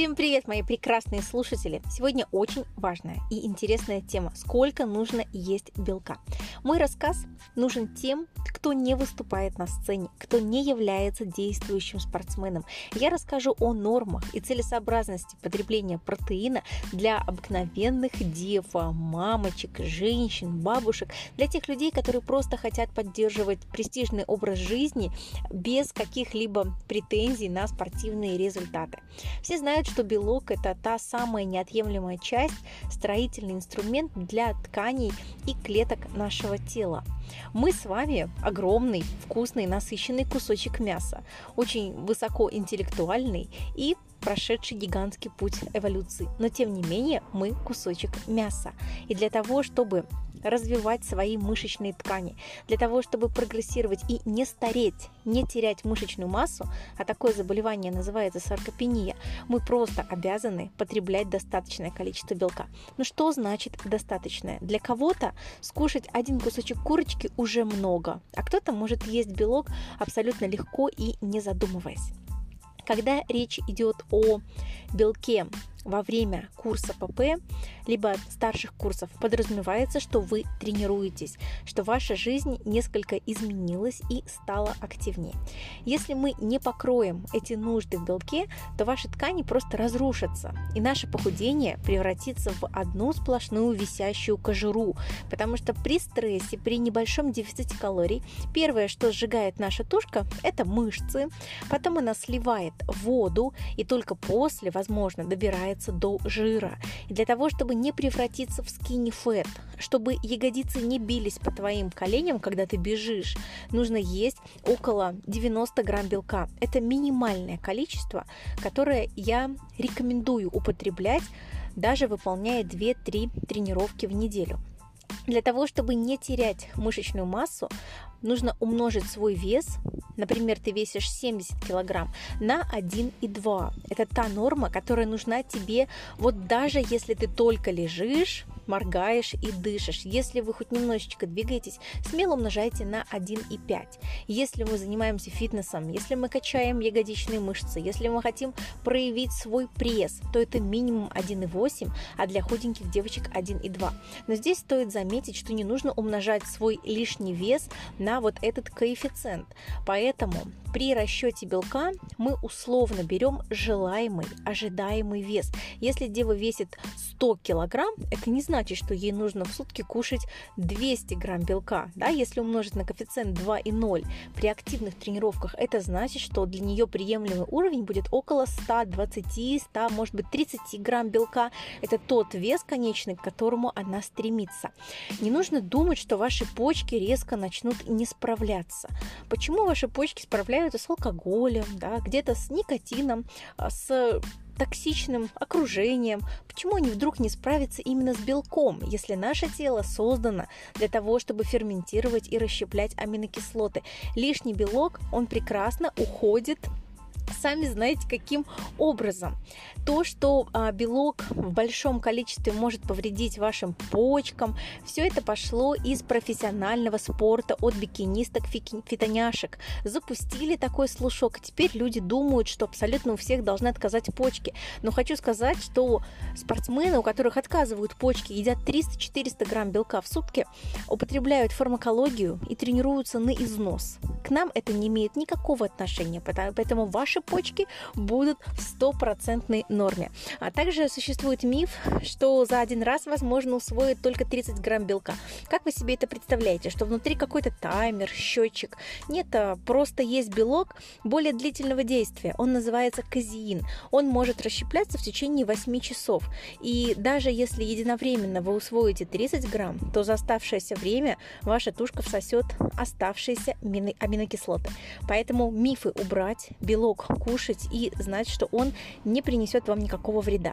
Всем привет, мои прекрасные слушатели! Сегодня очень важная и интересная тема. Сколько нужно есть белка? Мой рассказ нужен тем, кто не выступает на сцене, кто не является действующим спортсменом. Я расскажу о нормах и целесообразности потребления протеина для обыкновенных дев, мамочек, женщин, бабушек, для тех людей, которые просто хотят поддерживать престижный образ жизни без каких-либо претензий на спортивные результаты. Все знают, знают, что белок – это та самая неотъемлемая часть, строительный инструмент для тканей и клеток нашего тела. Мы с вами огромный, вкусный, насыщенный кусочек мяса, очень высокоинтеллектуальный и прошедший гигантский путь эволюции. Но тем не менее мы кусочек мяса. И для того, чтобы развивать свои мышечные ткани, для того, чтобы прогрессировать и не стареть, не терять мышечную массу, а такое заболевание называется саркопения, мы просто обязаны потреблять достаточное количество белка. Но что значит достаточное? Для кого-то скушать один кусочек курочки уже много, а кто-то может есть белок абсолютно легко и не задумываясь. Когда речь идет о белке во время курса ПП, либо старших курсов, подразумевается, что вы тренируетесь, что ваша жизнь несколько изменилась и стала активнее. Если мы не покроем эти нужды в белке, то ваши ткани просто разрушатся, и наше похудение превратится в одну сплошную висящую кожуру, потому что при стрессе, при небольшом дефиците калорий, первое, что сжигает наша тушка, это мышцы, потом она сливает воду, и только после, возможно, добирает поднимается до жира. И для того, чтобы не превратиться в skinny fat, чтобы ягодицы не бились по твоим коленям, когда ты бежишь, нужно есть около 90 грамм белка. Это минимальное количество, которое я рекомендую употреблять, даже выполняя 2-3 тренировки в неделю. Для того, чтобы не терять мышечную массу, нужно умножить свой вес, например, ты весишь 70 килограмм, на 1,2. Это та норма, которая нужна тебе, вот даже если ты только лежишь, моргаешь и дышишь. Если вы хоть немножечко двигаетесь, смело умножайте на 1,5. Если мы занимаемся фитнесом, если мы качаем ягодичные мышцы, если мы хотим проявить свой пресс, то это минимум 1,8, а для худеньких девочек 1,2. Но здесь стоит заметить, что не нужно умножать свой лишний вес на вот этот коэффициент. Поэтому при расчете белка мы условно берем желаемый, ожидаемый вес. Если дева весит 100 килограмм, это не значит, что ей нужно в сутки кушать 200 грамм белка. Да? Если умножить на коэффициент 2,0 при активных тренировках, это значит, что для нее приемлемый уровень будет около 120, 100, может быть 30 грамм белка. Это тот вес конечный, к которому она стремится. Не нужно думать, что ваши почки резко начнут не справляться. Почему ваши почки справляются с алкоголем, да, где-то с никотином, а, с токсичным окружением, почему они вдруг не справятся именно с белком, если наше тело создано для того, чтобы ферментировать и расщеплять аминокислоты. Лишний белок, он прекрасно уходит сами знаете, каким образом. То, что а, белок в большом количестве может повредить вашим почкам, все это пошло из профессионального спорта от бикинисток, фитоняшек. Запустили такой слушок, теперь люди думают, что абсолютно у всех должны отказать почки. Но хочу сказать, что спортсмены, у которых отказывают почки, едят 300-400 грамм белка в сутки, употребляют фармакологию и тренируются на износ. К нам это не имеет никакого отношения, поэтому ваши почки будут в стопроцентной норме. А также существует миф, что за один раз возможно усвоить только 30 грамм белка. Как вы себе это представляете? Что внутри какой-то таймер, счетчик? Нет, а просто есть белок более длительного действия. Он называется казеин. Он может расщепляться в течение 8 часов. И даже если единовременно вы усвоите 30 грамм, то за оставшееся время ваша тушка всосет оставшиеся аминокислоты. Поэтому мифы убрать, белок кушать и знать, что он не принесет вам никакого вреда.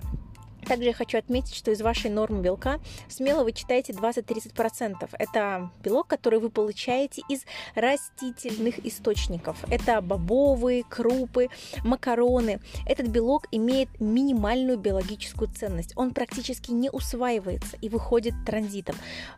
Также я хочу отметить, что из вашей нормы белка смело вы читаете 20-30%. Это белок, который вы получаете из растительных источников. Это бобовые, крупы, макароны. Этот белок имеет минимальную биологическую ценность. Он практически не усваивается и выходит транзитом.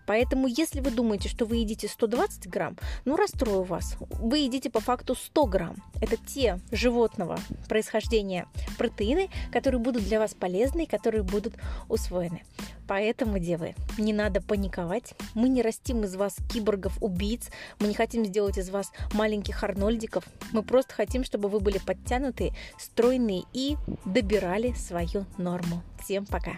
Поэтому, если вы думаете, что вы едите 120 грамм, ну, расстрою вас. Вы едите по факту 100 грамм. Это те животного происхождения протеины, которые будут для вас полезны, которые будут усвоены. Поэтому, девы, не надо паниковать. Мы не растим из вас киборгов-убийц. Мы не хотим сделать из вас маленьких арнольдиков. Мы просто хотим, чтобы вы были подтянутые, стройные и добирали свою норму. Всем пока!